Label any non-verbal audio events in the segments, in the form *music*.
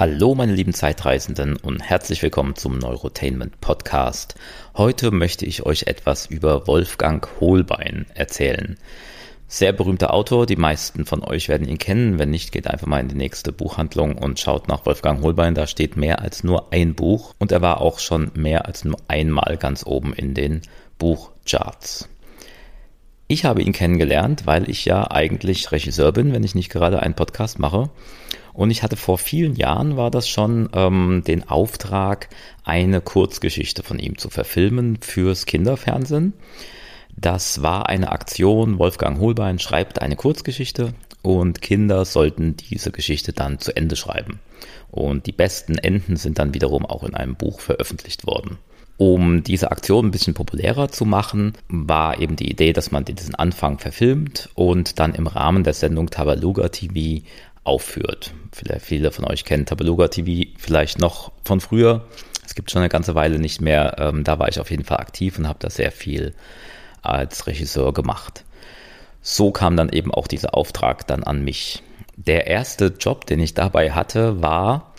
Hallo meine lieben Zeitreisenden und herzlich willkommen zum Neurotainment Podcast. Heute möchte ich euch etwas über Wolfgang Holbein erzählen. Sehr berühmter Autor, die meisten von euch werden ihn kennen. Wenn nicht, geht einfach mal in die nächste Buchhandlung und schaut nach Wolfgang Holbein. Da steht mehr als nur ein Buch und er war auch schon mehr als nur einmal ganz oben in den Buchcharts. Ich habe ihn kennengelernt, weil ich ja eigentlich Regisseur bin, wenn ich nicht gerade einen Podcast mache. Und ich hatte vor vielen Jahren war das schon ähm, den Auftrag, eine Kurzgeschichte von ihm zu verfilmen fürs Kinderfernsehen. Das war eine Aktion. Wolfgang Holbein schreibt eine Kurzgeschichte und Kinder sollten diese Geschichte dann zu Ende schreiben. Und die besten Enden sind dann wiederum auch in einem Buch veröffentlicht worden. Um diese Aktion ein bisschen populärer zu machen, war eben die Idee, dass man diesen Anfang verfilmt und dann im Rahmen der Sendung Tabaluga TV aufführt. Vielleicht viele von euch kennen Tabaluga TV vielleicht noch von früher. Es gibt schon eine ganze Weile nicht mehr. Ähm, da war ich auf jeden Fall aktiv und habe da sehr viel als Regisseur gemacht. So kam dann eben auch dieser Auftrag dann an mich. Der erste Job, den ich dabei hatte, war,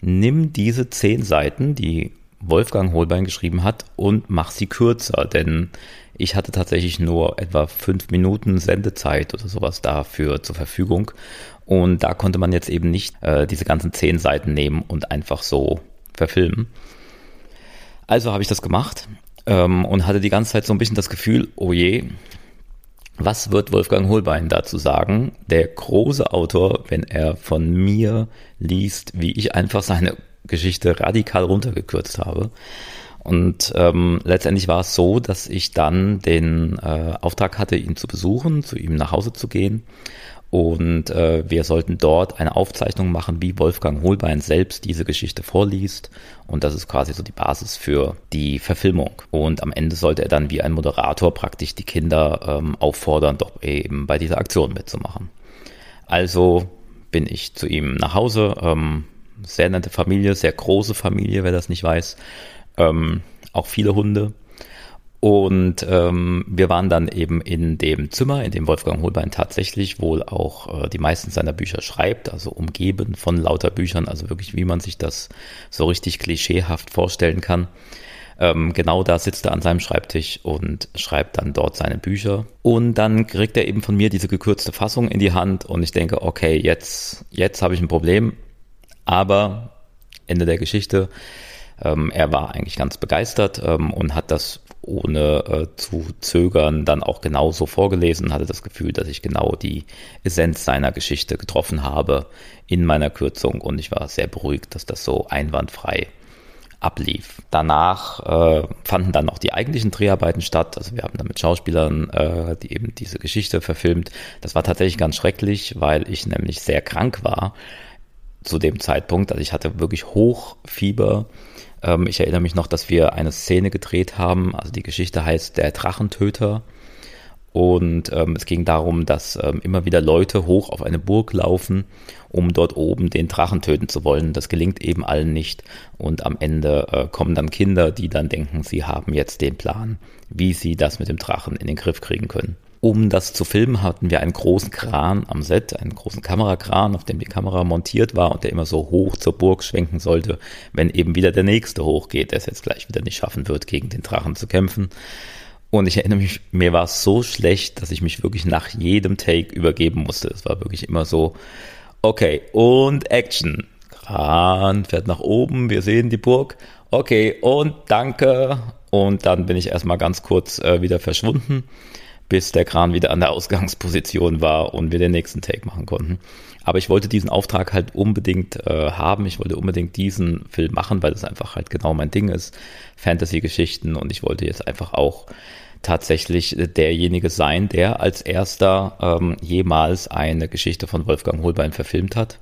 nimm diese zehn Seiten, die Wolfgang Holbein geschrieben hat, und mach sie kürzer, denn ich hatte tatsächlich nur etwa fünf Minuten Sendezeit oder sowas dafür zur Verfügung. Und da konnte man jetzt eben nicht äh, diese ganzen zehn Seiten nehmen und einfach so verfilmen. Also habe ich das gemacht ähm, und hatte die ganze Zeit so ein bisschen das Gefühl, oh je, was wird Wolfgang Holbein dazu sagen? Der große Autor, wenn er von mir liest, wie ich einfach seine Geschichte radikal runtergekürzt habe. Und ähm, letztendlich war es so, dass ich dann den äh, Auftrag hatte, ihn zu besuchen, zu ihm nach Hause zu gehen und äh, wir sollten dort eine Aufzeichnung machen, wie Wolfgang Holbein selbst diese Geschichte vorliest. Und das ist quasi so die Basis für die Verfilmung. Und am Ende sollte er dann wie ein Moderator praktisch die Kinder ähm, auffordern, doch eben bei dieser Aktion mitzumachen. Also bin ich zu ihm nach Hause. Ähm, sehr nette Familie, sehr große Familie, wer das nicht weiß. Ähm, auch viele Hunde. Und ähm, wir waren dann eben in dem Zimmer, in dem Wolfgang Holbein tatsächlich wohl auch äh, die meisten seiner Bücher schreibt, also umgeben von lauter Büchern, also wirklich wie man sich das so richtig klischeehaft vorstellen kann. Ähm, genau da sitzt er an seinem Schreibtisch und schreibt dann dort seine Bücher. Und dann kriegt er eben von mir diese gekürzte Fassung in die Hand und ich denke, okay, jetzt, jetzt habe ich ein Problem. Aber Ende der Geschichte. Ähm, er war eigentlich ganz begeistert ähm, und hat das ohne äh, zu zögern dann auch genauso vorgelesen, hatte das Gefühl, dass ich genau die Essenz seiner Geschichte getroffen habe in meiner Kürzung und ich war sehr beruhigt, dass das so einwandfrei ablief. Danach äh, fanden dann noch die eigentlichen Dreharbeiten statt. Also wir haben dann mit Schauspielern äh, die eben diese Geschichte verfilmt. Das war tatsächlich ganz schrecklich, weil ich nämlich sehr krank war zu dem Zeitpunkt. Also ich hatte wirklich Hochfieber ähm, ich erinnere mich noch, dass wir eine Szene gedreht haben. Also die Geschichte heißt Der Drachentöter. Und ähm, es ging darum, dass ähm, immer wieder Leute hoch auf eine Burg laufen, um dort oben den Drachen töten zu wollen. Das gelingt eben allen nicht. Und am Ende äh, kommen dann Kinder, die dann denken, sie haben jetzt den Plan, wie sie das mit dem Drachen in den Griff kriegen können. Um das zu filmen, hatten wir einen großen Kran am Set, einen großen Kamerakran, auf dem die Kamera montiert war und der immer so hoch zur Burg schwenken sollte, wenn eben wieder der nächste hochgeht, der es jetzt gleich wieder nicht schaffen wird, gegen den Drachen zu kämpfen. Und ich erinnere mich, mir war es so schlecht, dass ich mich wirklich nach jedem Take übergeben musste. Es war wirklich immer so, okay, und Action. Kran fährt nach oben, wir sehen die Burg. Okay, und danke. Und dann bin ich erstmal ganz kurz äh, wieder verschwunden bis der Kran wieder an der Ausgangsposition war und wir den nächsten Take machen konnten. Aber ich wollte diesen Auftrag halt unbedingt äh, haben. Ich wollte unbedingt diesen Film machen, weil das einfach halt genau mein Ding ist. Fantasy-Geschichten und ich wollte jetzt einfach auch tatsächlich derjenige sein, der als erster ähm, jemals eine Geschichte von Wolfgang Holbein verfilmt hat.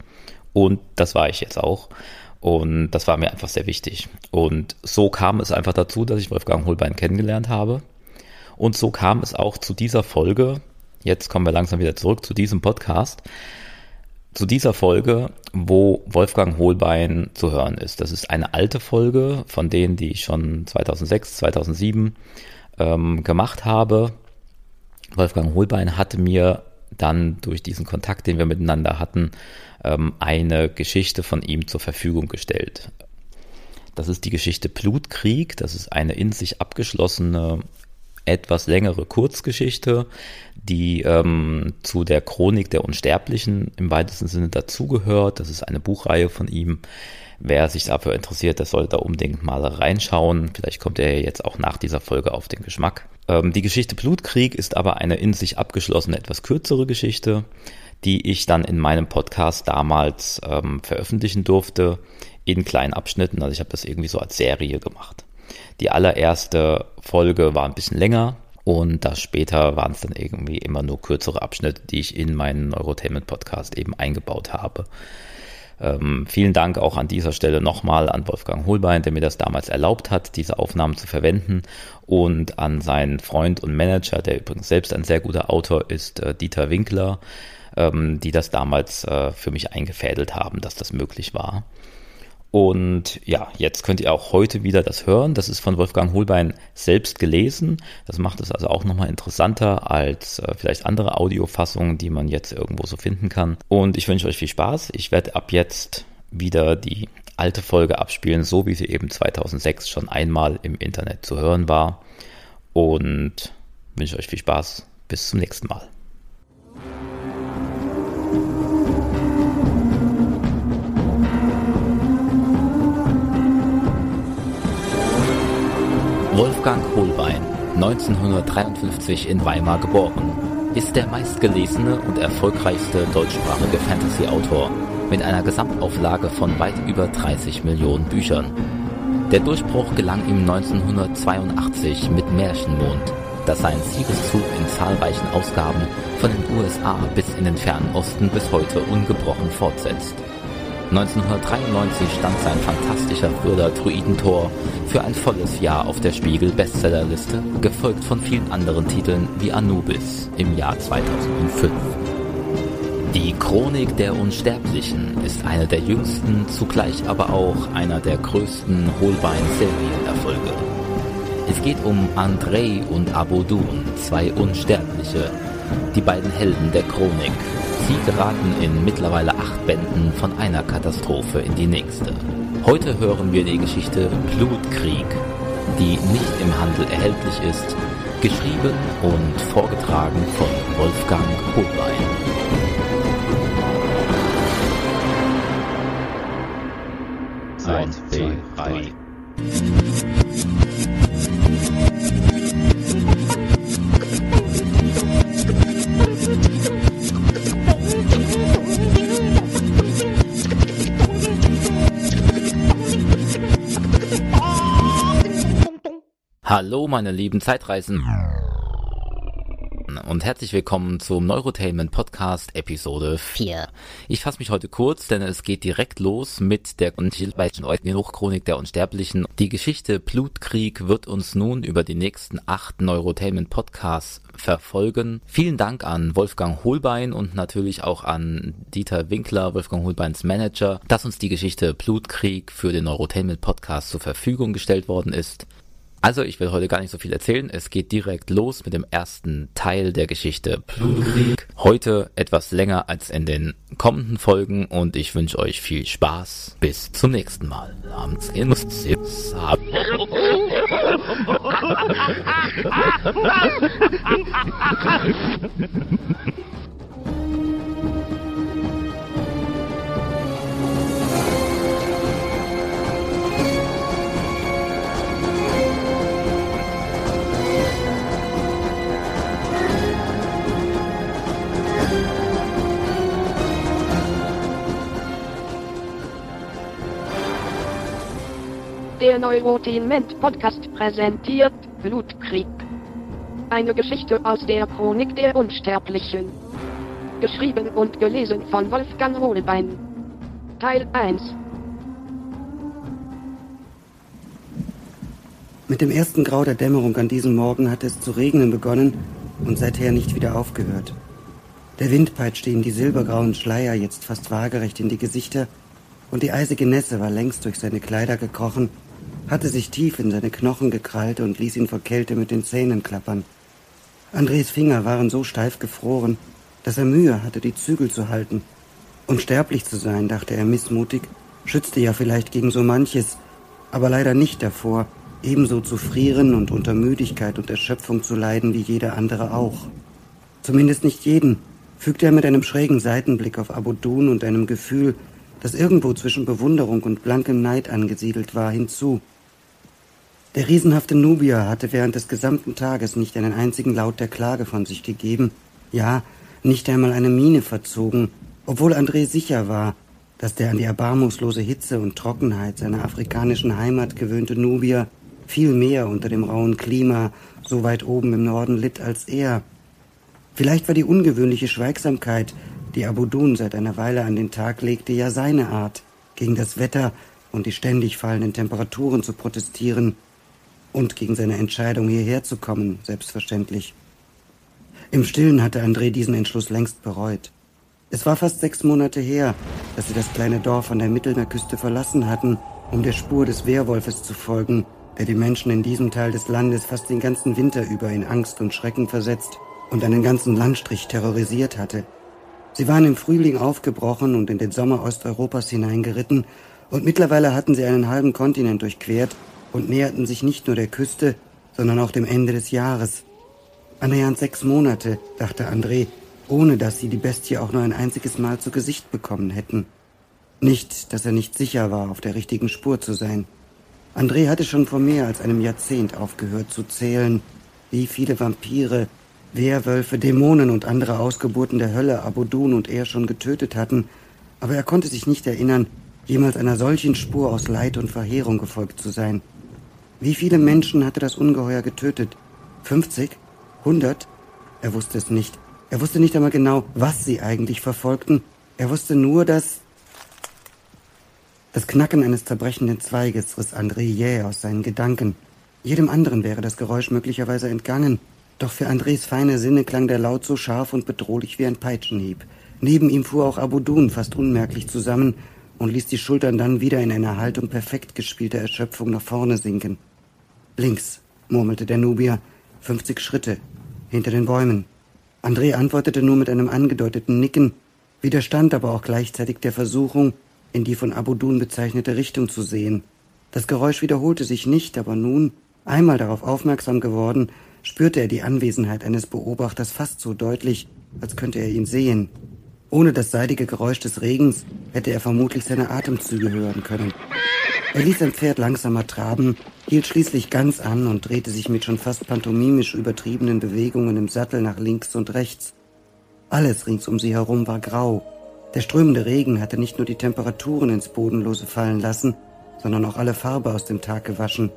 Und das war ich jetzt auch. Und das war mir einfach sehr wichtig. Und so kam es einfach dazu, dass ich Wolfgang Holbein kennengelernt habe. Und so kam es auch zu dieser Folge. Jetzt kommen wir langsam wieder zurück zu diesem Podcast. Zu dieser Folge, wo Wolfgang Holbein zu hören ist. Das ist eine alte Folge von denen, die ich schon 2006, 2007 ähm, gemacht habe. Wolfgang Holbein hatte mir dann durch diesen Kontakt, den wir miteinander hatten, ähm, eine Geschichte von ihm zur Verfügung gestellt. Das ist die Geschichte Blutkrieg. Das ist eine in sich abgeschlossene, etwas längere Kurzgeschichte, die ähm, zu der Chronik der Unsterblichen im weitesten Sinne dazugehört. Das ist eine Buchreihe von ihm. Wer sich dafür interessiert, der sollte da unbedingt mal reinschauen. Vielleicht kommt er jetzt auch nach dieser Folge auf den Geschmack. Ähm, die Geschichte Blutkrieg ist aber eine in sich abgeschlossene, etwas kürzere Geschichte, die ich dann in meinem Podcast damals ähm, veröffentlichen durfte in kleinen Abschnitten. Also ich habe das irgendwie so als Serie gemacht. Die allererste Folge war ein bisschen länger und das später waren es dann irgendwie immer nur kürzere Abschnitte, die ich in meinen Neurotainment Podcast eben eingebaut habe. Ähm, vielen Dank auch an dieser Stelle nochmal an Wolfgang Holbein, der mir das damals erlaubt hat, diese Aufnahmen zu verwenden und an seinen Freund und Manager, der übrigens selbst ein sehr guter Autor ist, äh, Dieter Winkler, ähm, die das damals äh, für mich eingefädelt haben, dass das möglich war. Und ja, jetzt könnt ihr auch heute wieder das hören. Das ist von Wolfgang Holbein selbst gelesen. Das macht es also auch nochmal interessanter als äh, vielleicht andere Audiofassungen, die man jetzt irgendwo so finden kann. Und ich wünsche euch viel Spaß. Ich werde ab jetzt wieder die alte Folge abspielen, so wie sie eben 2006 schon einmal im Internet zu hören war. Und wünsche euch viel Spaß. Bis zum nächsten Mal. Wolfgang Hohlbein, 1953 in Weimar geboren, ist der meistgelesene und erfolgreichste deutschsprachige Fantasy-Autor mit einer Gesamtauflage von weit über 30 Millionen Büchern. Der Durchbruch gelang ihm 1982 mit Märchenmond, das seinen Siegeszug in zahlreichen Ausgaben von den USA bis in den fernen Osten bis heute ungebrochen fortsetzt. 1993 stand sein fantastischer Thriller Druidentor für ein volles Jahr auf der Spiegel Bestsellerliste, gefolgt von vielen anderen Titeln wie Anubis im Jahr 2005. Die Chronik der Unsterblichen ist eine der jüngsten, zugleich aber auch einer der größten Holbein-Serienerfolge. Es geht um Andrei und Abodun, zwei Unsterbliche, die beiden Helden der Chronik, Sie geraten in mittlerweile acht Bänden von einer Katastrophe in die nächste. Heute hören wir die Geschichte Blutkrieg, die nicht im Handel erhältlich ist, geschrieben und vorgetragen von Wolfgang Holbein. Eins, zwei, drei. Hallo meine lieben Zeitreisen und herzlich willkommen zum Neurotainment Podcast Episode 4. Ich fasse mich heute kurz, denn es geht direkt los mit der Hochchronik der Unsterblichen. Die Geschichte Blutkrieg wird uns nun über die nächsten acht Neurotainment Podcasts verfolgen. Vielen Dank an Wolfgang Holbein und natürlich auch an Dieter Winkler, Wolfgang Holbeins Manager, dass uns die Geschichte Blutkrieg für den Neurotainment Podcast zur Verfügung gestellt worden ist. Also, ich will heute gar nicht so viel erzählen. Es geht direkt los mit dem ersten Teil der Geschichte Blutkrieg. Heute etwas länger als in den kommenden Folgen und ich wünsche euch viel Spaß. Bis zum nächsten Mal. *laughs* Der Neurotainment Podcast präsentiert Blutkrieg. Eine Geschichte aus der Chronik der Unsterblichen. Geschrieben und gelesen von Wolfgang Hohlbein. Teil 1 Mit dem ersten Grau der Dämmerung an diesem Morgen hatte es zu regnen begonnen und seither nicht wieder aufgehört. Der Wind peitschte ihm die silbergrauen Schleier jetzt fast waagerecht in die Gesichter, und die eisige Nässe war längst durch seine Kleider gekrochen hatte sich tief in seine Knochen gekrallt und ließ ihn vor Kälte mit den Zähnen klappern. Andres Finger waren so steif gefroren, dass er Mühe hatte, die Zügel zu halten. Unsterblich zu sein, dachte er missmutig, schützte ja vielleicht gegen so manches, aber leider nicht davor, ebenso zu frieren und unter Müdigkeit und Erschöpfung zu leiden wie jeder andere auch. Zumindest nicht jeden, fügte er mit einem schrägen Seitenblick auf Abudun und einem Gefühl, das irgendwo zwischen Bewunderung und blankem Neid angesiedelt war, hinzu. Der riesenhafte Nubier hatte während des gesamten Tages nicht einen einzigen Laut der Klage von sich gegeben, ja, nicht einmal eine Miene verzogen, obwohl André sicher war, dass der an die erbarmungslose Hitze und Trockenheit seiner afrikanischen Heimat gewöhnte Nubier viel mehr unter dem rauen Klima so weit oben im Norden litt als er. Vielleicht war die ungewöhnliche Schweigsamkeit, die Abudun seit einer Weile an den Tag legte, ja seine Art, gegen das Wetter und die ständig fallenden Temperaturen zu protestieren und gegen seine Entscheidung, hierher zu kommen, selbstverständlich. Im Stillen hatte André diesen Entschluss längst bereut. Es war fast sechs Monate her, dass sie das kleine Dorf an der Mittelmeerküste verlassen hatten, um der Spur des Wehrwolfes zu folgen, der die Menschen in diesem Teil des Landes fast den ganzen Winter über in Angst und Schrecken versetzt und einen ganzen Landstrich terrorisiert hatte. Sie waren im Frühling aufgebrochen und in den Sommer Osteuropas hineingeritten, und mittlerweile hatten sie einen halben Kontinent durchquert und näherten sich nicht nur der Küste, sondern auch dem Ende des Jahres. Annähernd sechs Monate, dachte André, ohne dass sie die Bestie auch nur ein einziges Mal zu Gesicht bekommen hätten. Nicht, dass er nicht sicher war, auf der richtigen Spur zu sein. André hatte schon vor mehr als einem Jahrzehnt aufgehört zu zählen, wie viele Vampire, Werwölfe, Dämonen und andere Ausgeburten der Hölle Abodun und er schon getötet hatten, aber er konnte sich nicht erinnern, jemals einer solchen Spur aus Leid und Verheerung gefolgt zu sein. Wie viele Menschen hatte das Ungeheuer getötet? 50? 100? Er wusste es nicht. Er wusste nicht einmal genau, was sie eigentlich verfolgten. Er wusste nur, dass... Das Knacken eines zerbrechenden Zweiges riss André jäh aus seinen Gedanken. Jedem anderen wäre das Geräusch möglicherweise entgangen, doch für Andres feine Sinne klang der Laut so scharf und bedrohlich wie ein Peitschenhieb. Neben ihm fuhr auch Abudun fast unmerklich zusammen und ließ die Schultern dann wieder in einer Haltung perfekt gespielter Erschöpfung nach vorne sinken. Links, murmelte der Nubier, fünfzig Schritte, hinter den Bäumen. André antwortete nur mit einem angedeuteten Nicken, widerstand aber auch gleichzeitig der Versuchung, in die von Abudun bezeichnete Richtung zu sehen. Das Geräusch wiederholte sich nicht, aber nun, einmal darauf aufmerksam geworden, spürte er die Anwesenheit eines Beobachters fast so deutlich, als könnte er ihn sehen. Ohne das seidige Geräusch des Regens hätte er vermutlich seine Atemzüge hören können. Er ließ sein Pferd langsamer traben, hielt schließlich ganz an und drehte sich mit schon fast pantomimisch übertriebenen Bewegungen im Sattel nach links und rechts. Alles rings um sie herum war grau. Der strömende Regen hatte nicht nur die Temperaturen ins Bodenlose fallen lassen, sondern auch alle Farbe aus dem Tag gewaschen.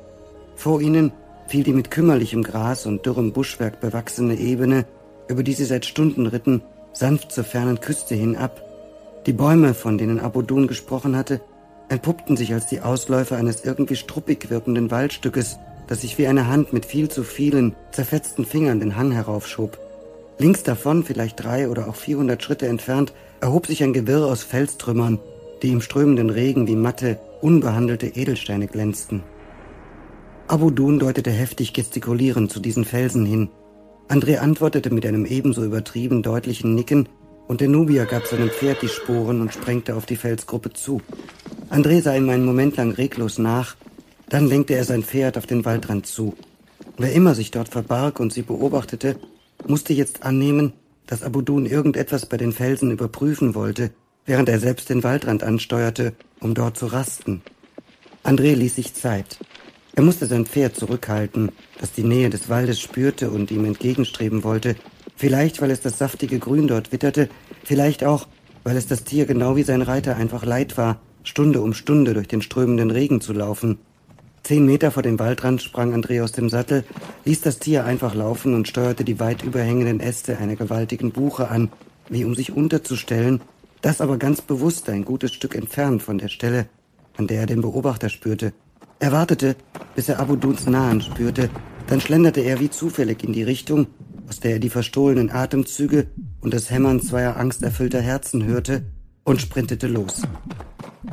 Vor ihnen fiel die mit kümmerlichem Gras und dürrem Buschwerk bewachsene Ebene, über die sie seit Stunden ritten, sanft zur fernen Küste hin ab. Die Bäume, von denen Abodun gesprochen hatte, entpuppten sich als die Ausläufer eines irgendwie struppig wirkenden Waldstückes, das sich wie eine Hand mit viel zu vielen, zerfetzten Fingern den Hang heraufschob. Links davon, vielleicht drei oder auch vierhundert Schritte entfernt, erhob sich ein Gewirr aus Felstrümmern, die im strömenden Regen wie matte, unbehandelte Edelsteine glänzten. Abu Dun deutete heftig gestikulierend zu diesen Felsen hin. André antwortete mit einem ebenso übertrieben deutlichen Nicken und der Nubier gab seinem Pferd die Sporen und sprengte auf die Felsgruppe zu. André sah ihm einen Moment lang reglos nach, dann lenkte er sein Pferd auf den Waldrand zu. Wer immer sich dort verbarg und sie beobachtete, musste jetzt annehmen, dass Abu Dun irgendetwas bei den Felsen überprüfen wollte, während er selbst den Waldrand ansteuerte, um dort zu rasten. André ließ sich Zeit. Er musste sein Pferd zurückhalten, das die Nähe des Waldes spürte und ihm entgegenstreben wollte, vielleicht weil es das saftige Grün dort witterte, vielleicht auch, weil es das Tier genau wie sein Reiter einfach leid war, Stunde um Stunde durch den strömenden Regen zu laufen. Zehn Meter vor dem Waldrand sprang André aus dem Sattel, ließ das Tier einfach laufen und steuerte die weit überhängenden Äste einer gewaltigen Buche an, wie um sich unterzustellen, das aber ganz bewusst ein gutes Stück entfernt von der Stelle, an der er den Beobachter spürte. Er wartete, bis er Abu Duns Nahen spürte, dann schlenderte er wie zufällig in die Richtung, aus der er die verstohlenen Atemzüge und das Hämmern zweier angsterfüllter Herzen hörte, und sprintete los.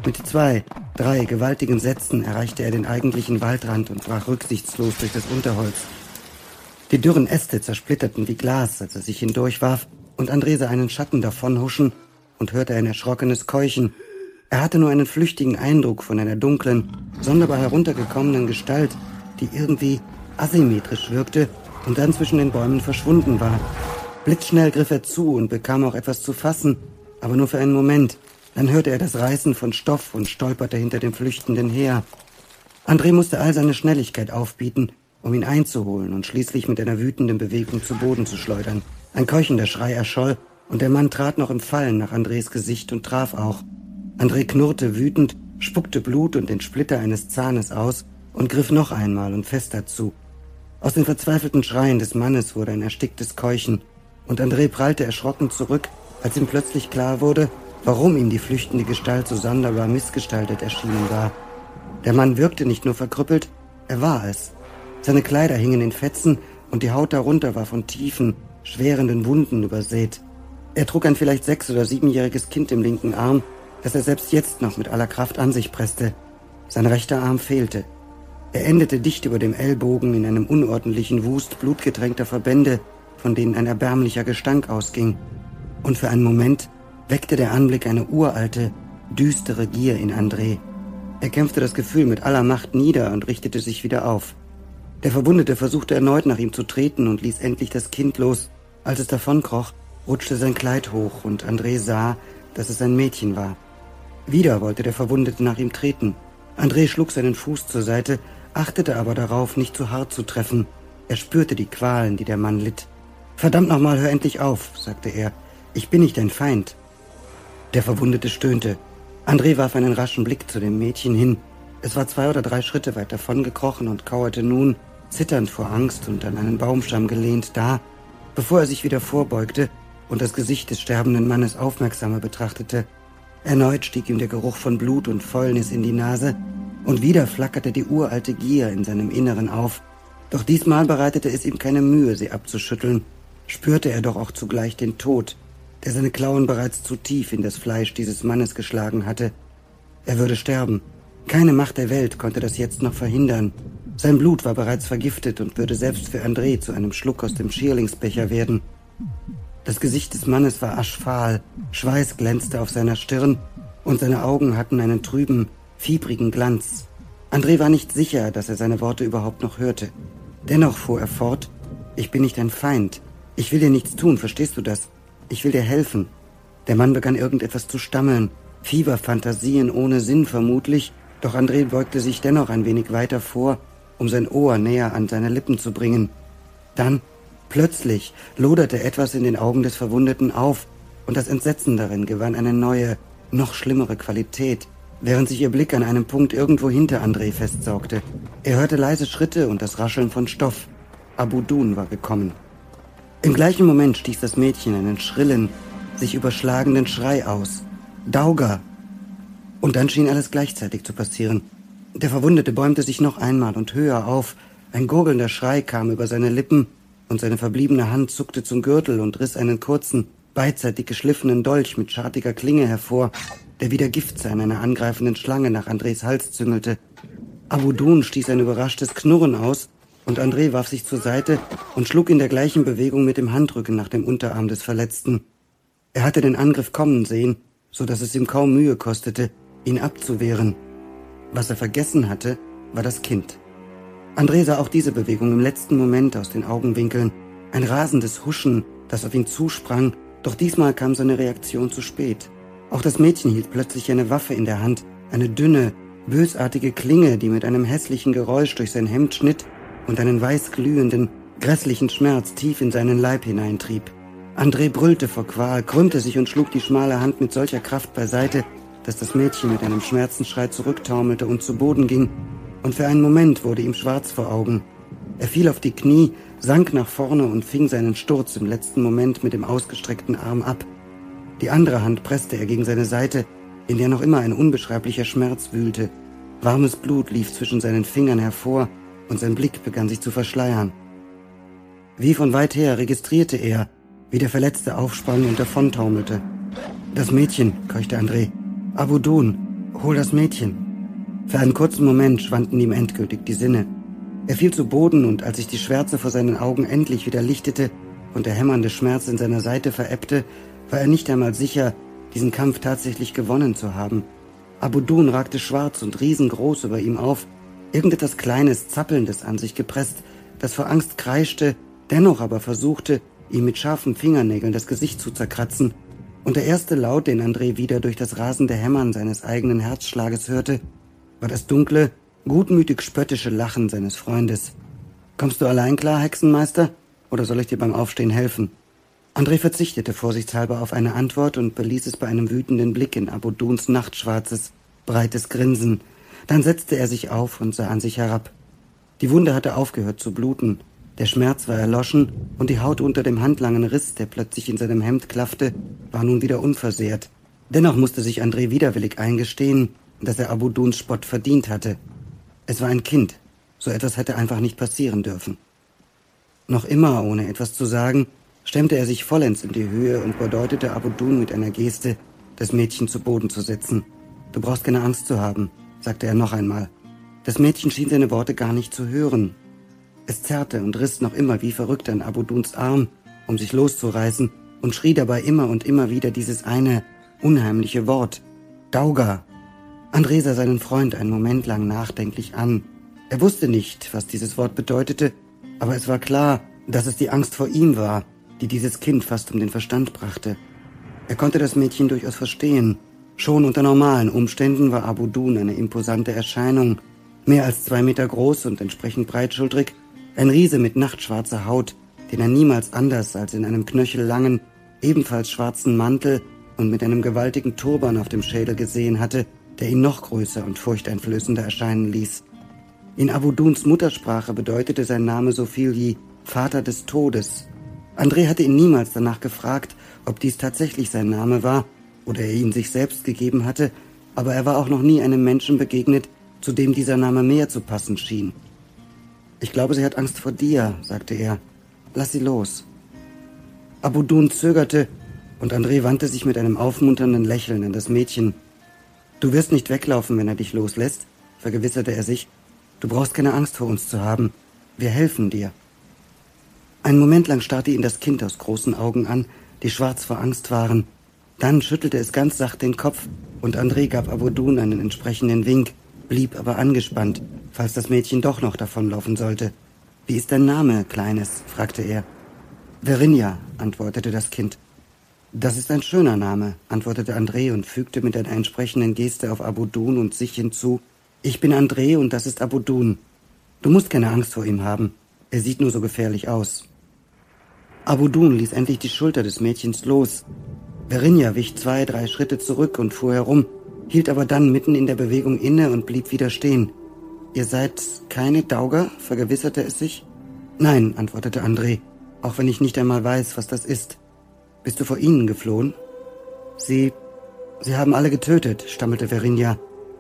Mit zwei, drei gewaltigen Sätzen erreichte er den eigentlichen Waldrand und brach rücksichtslos durch das Unterholz. Die dürren Äste zersplitterten wie Glas, als er sich hindurchwarf, und André sah einen Schatten davonhuschen und hörte ein erschrockenes Keuchen. Er hatte nur einen flüchtigen Eindruck von einer dunklen, sonderbar heruntergekommenen Gestalt, die irgendwie asymmetrisch wirkte und dann zwischen den Bäumen verschwunden war. Blitzschnell griff er zu und bekam auch etwas zu fassen, aber nur für einen Moment. Dann hörte er das Reißen von Stoff und stolperte hinter dem Flüchtenden her. André musste all seine Schnelligkeit aufbieten, um ihn einzuholen und schließlich mit einer wütenden Bewegung zu Boden zu schleudern. Ein keuchender Schrei erscholl, und der Mann trat noch im Fallen nach Andres Gesicht und traf auch. André knurrte wütend, spuckte Blut und den Splitter eines Zahnes aus und griff noch einmal und fester zu. Aus den verzweifelten Schreien des Mannes wurde ein ersticktes Keuchen, und André prallte erschrocken zurück, als ihm plötzlich klar wurde, warum ihm die flüchtende Gestalt so sonderbar missgestaltet erschienen war. Der Mann wirkte nicht nur verkrüppelt, er war es. Seine Kleider hingen in Fetzen und die Haut darunter war von tiefen, schwerenden Wunden übersät. Er trug ein vielleicht sechs- oder siebenjähriges Kind im linken Arm, das er selbst jetzt noch mit aller Kraft an sich presste. Sein rechter Arm fehlte. Er endete dicht über dem Ellbogen in einem unordentlichen Wust blutgetränkter Verbände, von denen ein erbärmlicher Gestank ausging. Und für einen Moment weckte der Anblick eine uralte, düstere Gier in André. Er kämpfte das Gefühl mit aller Macht nieder und richtete sich wieder auf. Der Verwundete versuchte erneut nach ihm zu treten und ließ endlich das Kind los. Als es davonkroch, rutschte sein Kleid hoch und André sah, dass es ein Mädchen war. Wieder wollte der Verwundete nach ihm treten. André schlug seinen Fuß zur Seite, achtete aber darauf, nicht zu hart zu treffen. Er spürte die Qualen, die der Mann litt. Verdammt nochmal, hör endlich auf, sagte er. Ich bin nicht dein Feind. Der Verwundete stöhnte. André warf einen raschen Blick zu dem Mädchen hin. Es war zwei oder drei Schritte weit davongekrochen und kauerte nun, zitternd vor Angst und an einen Baumstamm gelehnt, da, bevor er sich wieder vorbeugte und das Gesicht des sterbenden Mannes aufmerksamer betrachtete. Erneut stieg ihm der Geruch von Blut und Fäulnis in die Nase, und wieder flackerte die uralte Gier in seinem Inneren auf. Doch diesmal bereitete es ihm keine Mühe, sie abzuschütteln, spürte er doch auch zugleich den Tod, der seine Klauen bereits zu tief in das Fleisch dieses Mannes geschlagen hatte. Er würde sterben. Keine Macht der Welt konnte das jetzt noch verhindern. Sein Blut war bereits vergiftet und würde selbst für André zu einem Schluck aus dem Schierlingsbecher werden. Das Gesicht des Mannes war aschfahl, Schweiß glänzte auf seiner Stirn und seine Augen hatten einen trüben, fiebrigen Glanz. André war nicht sicher, dass er seine Worte überhaupt noch hörte. Dennoch fuhr er fort, ich bin nicht ein Feind. Ich will dir nichts tun, verstehst du das? Ich will dir helfen. Der Mann begann irgendetwas zu stammeln, Fieberfantasien ohne Sinn vermutlich, doch André beugte sich dennoch ein wenig weiter vor, um sein Ohr näher an seine Lippen zu bringen. Dann, plötzlich, loderte etwas in den Augen des Verwundeten auf, und das Entsetzen darin gewann eine neue, noch schlimmere Qualität, während sich ihr Blick an einem Punkt irgendwo hinter André festsaugte. Er hörte leise Schritte und das Rascheln von Stoff. Abu Dun war gekommen. Im gleichen Moment stieß das Mädchen einen schrillen, sich überschlagenden Schrei aus. Dauger! Und dann schien alles gleichzeitig zu passieren. Der Verwundete bäumte sich noch einmal und höher auf. Ein gurgelnder Schrei kam über seine Lippen und seine verbliebene Hand zuckte zum Gürtel und riss einen kurzen, beidseitig geschliffenen Dolch mit schartiger Klinge hervor, der wie der Giftsein einer angreifenden Schlange nach Andres Hals züngelte. Abudun stieß ein überraschtes Knurren aus und André warf sich zur Seite und schlug in der gleichen Bewegung mit dem Handrücken nach dem Unterarm des Verletzten. Er hatte den Angriff kommen sehen, so dass es ihm kaum Mühe kostete, ihn abzuwehren. Was er vergessen hatte, war das Kind. André sah auch diese Bewegung im letzten Moment aus den Augenwinkeln, ein rasendes Huschen, das auf ihn zusprang, doch diesmal kam seine Reaktion zu spät. Auch das Mädchen hielt plötzlich eine Waffe in der Hand, eine dünne, bösartige Klinge, die mit einem hässlichen Geräusch durch sein Hemd schnitt und einen weißglühenden, grässlichen Schmerz tief in seinen Leib hineintrieb. André brüllte vor Qual, krümmte sich und schlug die schmale Hand mit solcher Kraft beiseite, dass das Mädchen mit einem Schmerzensschrei zurücktaumelte und zu Boden ging, und für einen Moment wurde ihm schwarz vor Augen. Er fiel auf die Knie, sank nach vorne und fing seinen Sturz im letzten Moment mit dem ausgestreckten Arm ab. Die andere Hand presste er gegen seine Seite, in der noch immer ein unbeschreiblicher Schmerz wühlte. Warmes Blut lief zwischen seinen Fingern hervor, und sein Blick begann sich zu verschleiern. Wie von weit her registrierte er, wie der Verletzte aufsprang und davontaumelte. Das Mädchen, keuchte André. Abudun, hol das Mädchen. Für einen kurzen Moment schwanden ihm endgültig die Sinne. Er fiel zu Boden und als sich die Schwärze vor seinen Augen endlich wieder lichtete und der hämmernde Schmerz in seiner Seite verebbte, war er nicht einmal sicher, diesen Kampf tatsächlich gewonnen zu haben. Abudun ragte schwarz und riesengroß über ihm auf, irgendetwas Kleines, Zappelndes an sich gepresst, das vor Angst kreischte, dennoch aber versuchte, ihm mit scharfen Fingernägeln das Gesicht zu zerkratzen, und der erste Laut, den André wieder durch das rasende Hämmern seines eigenen Herzschlages hörte, war das dunkle, gutmütig spöttische Lachen seines Freundes. Kommst du allein klar, Hexenmeister, oder soll ich dir beim Aufstehen helfen? André verzichtete vorsichtshalber auf eine Antwort und beließ es bei einem wütenden Blick in Abuduns nachtschwarzes, breites Grinsen. Dann setzte er sich auf und sah an sich herab. Die Wunde hatte aufgehört zu bluten, der Schmerz war erloschen und die Haut unter dem handlangen Riss, der plötzlich in seinem Hemd klaffte, war nun wieder unversehrt. Dennoch musste sich André widerwillig eingestehen, dass er Abuduns Spott verdient hatte. Es war ein Kind. So etwas hätte einfach nicht passieren dürfen. Noch immer, ohne etwas zu sagen, stemmte er sich vollends in die Höhe und bedeutete Abudun mit einer Geste, das Mädchen zu Boden zu setzen. Du brauchst keine Angst zu haben, sagte er noch einmal. Das Mädchen schien seine Worte gar nicht zu hören. Es zerrte und riss noch immer wie verrückt an Abuduns Arm, um sich loszureißen, und schrie dabei immer und immer wieder dieses eine unheimliche Wort. Dauga. André sah seinen Freund einen Moment lang nachdenklich an. Er wusste nicht, was dieses Wort bedeutete, aber es war klar, dass es die Angst vor ihm war, die dieses Kind fast um den Verstand brachte. Er konnte das Mädchen durchaus verstehen. Schon unter normalen Umständen war Abu Dun eine imposante Erscheinung, mehr als zwei Meter groß und entsprechend breitschultrig, ein Riese mit nachtschwarzer Haut, den er niemals anders als in einem knöchellangen, ebenfalls schwarzen Mantel und mit einem gewaltigen Turban auf dem Schädel gesehen hatte, der ihn noch größer und furchteinflößender erscheinen ließ. In Abu Duns Muttersprache bedeutete sein Name so viel wie Vater des Todes André hatte ihn niemals danach gefragt, ob dies tatsächlich sein Name war oder er ihn sich selbst gegeben hatte, aber er war auch noch nie einem Menschen begegnet, zu dem dieser Name mehr zu passen schien. Ich glaube, sie hat Angst vor dir, sagte er. Lass sie los. Abudun zögerte und André wandte sich mit einem aufmunternden Lächeln an das Mädchen. Du wirst nicht weglaufen, wenn er dich loslässt, vergewisserte er sich. Du brauchst keine Angst vor uns zu haben. Wir helfen dir. Einen Moment lang starrte ihn das Kind aus großen Augen an, die schwarz vor Angst waren. Dann schüttelte es ganz sacht den Kopf und André gab Abudun einen entsprechenden Wink, blieb aber angespannt, falls das Mädchen doch noch davonlaufen sollte. Wie ist dein Name, Kleines? fragte er. Verinja, antwortete das Kind. Das ist ein schöner Name, antwortete André und fügte mit einer entsprechenden Geste auf Abudun und sich hinzu. Ich bin André und das ist Abudun. Du musst keine Angst vor ihm haben. Er sieht nur so gefährlich aus. Abudun ließ endlich die Schulter des Mädchens los. Verinja wich zwei, drei Schritte zurück und fuhr herum, hielt aber dann mitten in der Bewegung inne und blieb wieder stehen. Ihr seid keine Dauger? vergewisserte es sich. Nein, antwortete André, auch wenn ich nicht einmal weiß, was das ist. Bist du vor ihnen geflohen? Sie. Sie haben alle getötet, stammelte Verinja.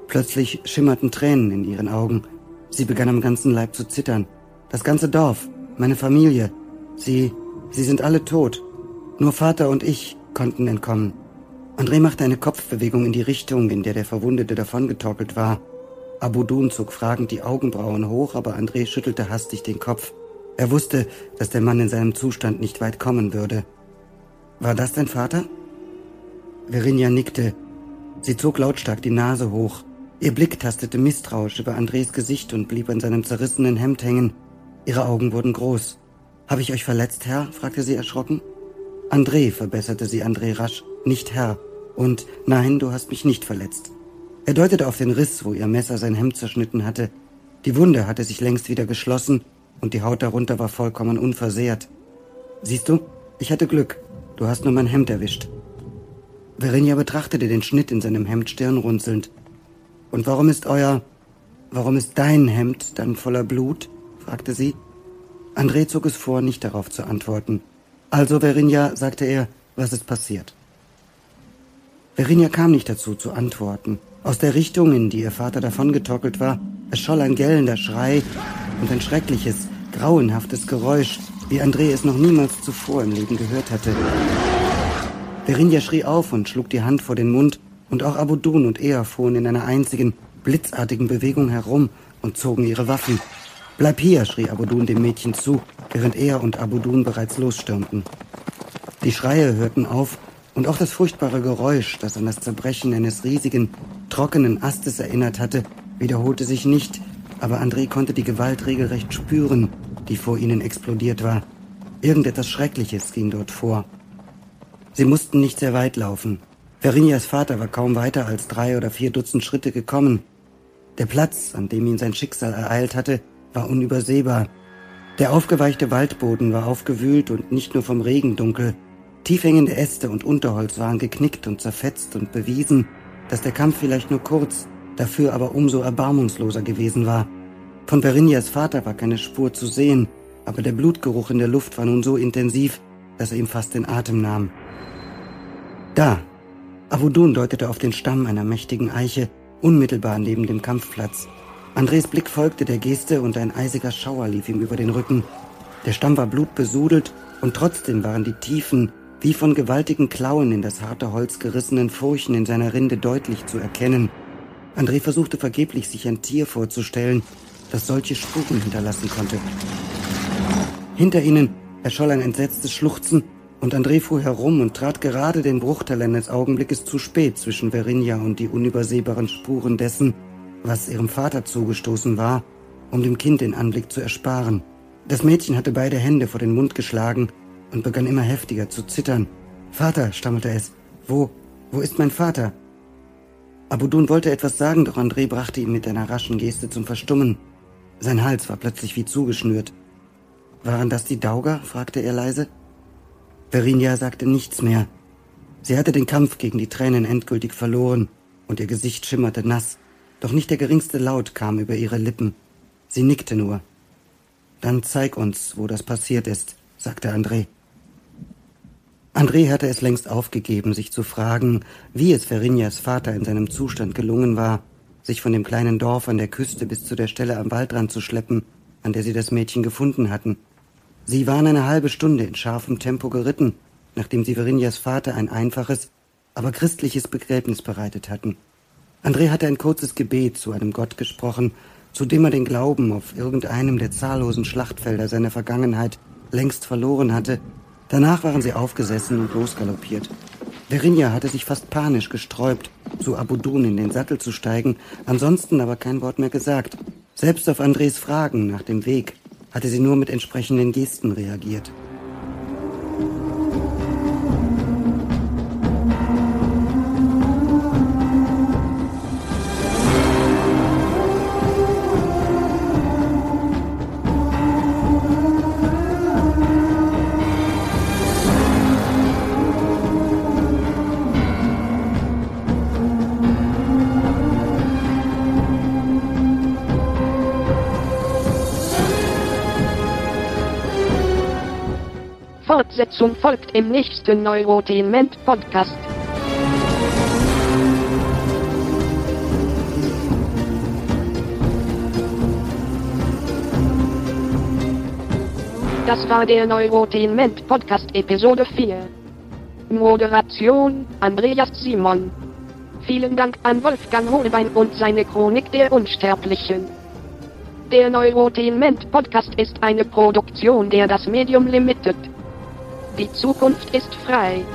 Plötzlich schimmerten Tränen in ihren Augen. Sie begann am ganzen Leib zu zittern. Das ganze Dorf, meine Familie. Sie. Sie sind alle tot. Nur Vater und ich konnten entkommen. André machte eine Kopfbewegung in die Richtung, in der der Verwundete davongetorkelt war. Abudun zog fragend die Augenbrauen hoch, aber André schüttelte hastig den Kopf. Er wusste, dass der Mann in seinem Zustand nicht weit kommen würde. War das dein Vater? Verinja nickte. Sie zog lautstark die Nase hoch. Ihr Blick tastete misstrauisch über Andres Gesicht und blieb an seinem zerrissenen Hemd hängen. Ihre Augen wurden groß. Habe ich euch verletzt, Herr? fragte sie erschrocken. André, verbesserte sie André rasch, nicht Herr. Und nein, du hast mich nicht verletzt. Er deutete auf den Riss, wo ihr Messer sein Hemd zerschnitten hatte. Die Wunde hatte sich längst wieder geschlossen und die Haut darunter war vollkommen unversehrt. Siehst du, ich hatte Glück. Du hast nur mein Hemd erwischt. Verinja betrachtete den Schnitt in seinem Hemd stirnrunzelnd. Und warum ist euer, warum ist dein Hemd dann voller Blut? fragte sie. André zog es vor, nicht darauf zu antworten. Also, Verinja, sagte er, was ist passiert? Verinja kam nicht dazu, zu antworten. Aus der Richtung, in die ihr Vater davongetockelt war, erscholl ein gellender Schrei und ein schreckliches, grauenhaftes Geräusch, wie André es noch niemals zuvor im Leben gehört hatte. Verinja schrie auf und schlug die Hand vor den Mund, und auch Abudun und er fuhren in einer einzigen, blitzartigen Bewegung herum und zogen ihre Waffen. Bleib hier, schrie Abudun dem Mädchen zu, während er und Abudun bereits losstürmten. Die Schreie hörten auf, Und auch das furchtbare Geräusch, das an das Zerbrechen eines riesigen, trockenen Astes erinnert hatte, wiederholte sich nicht, aber André konnte die Gewalt regelrecht spüren, die vor ihnen explodiert war. Irgendetwas Schreckliches ging dort vor. Sie mussten nicht sehr weit laufen. Verinias Vater war kaum weiter als drei oder vier Dutzend Schritte gekommen. Der Platz, an dem ihn sein Schicksal ereilt hatte, war unübersehbar. Der aufgeweichte Waldboden war aufgewühlt und nicht nur vom Regen dunkel. Tiefhängende Äste und Unterholz waren geknickt und zerfetzt und bewiesen, dass der Kampf vielleicht nur kurz, dafür aber umso erbarmungsloser gewesen war. Von Verinias Vater war keine Spur zu sehen, aber der Blutgeruch in der Luft war nun so intensiv, dass er ihm fast den Atem nahm. Da! Avudun deutete auf den Stamm einer mächtigen Eiche, unmittelbar neben dem Kampfplatz. Andres Blick folgte der Geste und ein eisiger Schauer lief ihm über den Rücken. Der Stamm war blutbesudelt und trotzdem waren die tiefen, wie von gewaltigen Klauen in das harte Holz gerissenen Furchen in seiner Rinde deutlich zu erkennen. André versuchte vergeblich, sich ein Tier vorzustellen, das solche Spuren hinterlassen konnte. Hinter ihnen erscholl ein entsetztes Schluchzen und André fuhr herum und trat gerade den Bruchteil eines Augenblickes zu spät zwischen Verinja und die unübersehbaren Spuren dessen, was ihrem Vater zugestoßen war, um dem Kind den Anblick zu ersparen. Das Mädchen hatte beide Hände vor den Mund geschlagen und begann immer heftiger zu zittern. Vater, stammelte es. Wo, wo ist mein Vater? Abudun wollte etwas sagen, doch André brachte ihn mit einer raschen Geste zum Verstummen. Sein Hals war plötzlich wie zugeschnürt. Waren das die Dauger? fragte er leise. Verinia sagte nichts mehr. Sie hatte den Kampf gegen die Tränen endgültig verloren und ihr Gesicht schimmerte nass. Doch nicht der geringste Laut kam über ihre Lippen. Sie nickte nur. Dann zeig uns, wo das passiert ist, sagte André. André hatte es längst aufgegeben, sich zu fragen, wie es Verinias Vater in seinem Zustand gelungen war, sich von dem kleinen Dorf an der Küste bis zu der Stelle am Waldrand zu schleppen, an der sie das Mädchen gefunden hatten. Sie waren eine halbe Stunde in scharfem Tempo geritten, nachdem sie Verinias Vater ein einfaches, aber christliches Begräbnis bereitet hatten. André hatte ein kurzes Gebet zu einem Gott gesprochen, zu dem er den Glauben auf irgendeinem der zahllosen Schlachtfelder seiner Vergangenheit längst verloren hatte. Danach waren sie aufgesessen und losgaloppiert. Verinja hatte sich fast panisch gesträubt, zu Abudun in den Sattel zu steigen, ansonsten aber kein Wort mehr gesagt. Selbst auf Andres Fragen nach dem Weg hatte sie nur mit entsprechenden Gesten reagiert. Fortsetzung folgt im nächsten Neurotainment Podcast. Das war der Neurotainment Podcast Episode 4. Moderation Andreas Simon. Vielen Dank an Wolfgang Hohlbein und seine Chronik der Unsterblichen. Der Neurotainment Podcast ist eine Produktion der Das Medium Limited. Die Zukunft ist frei.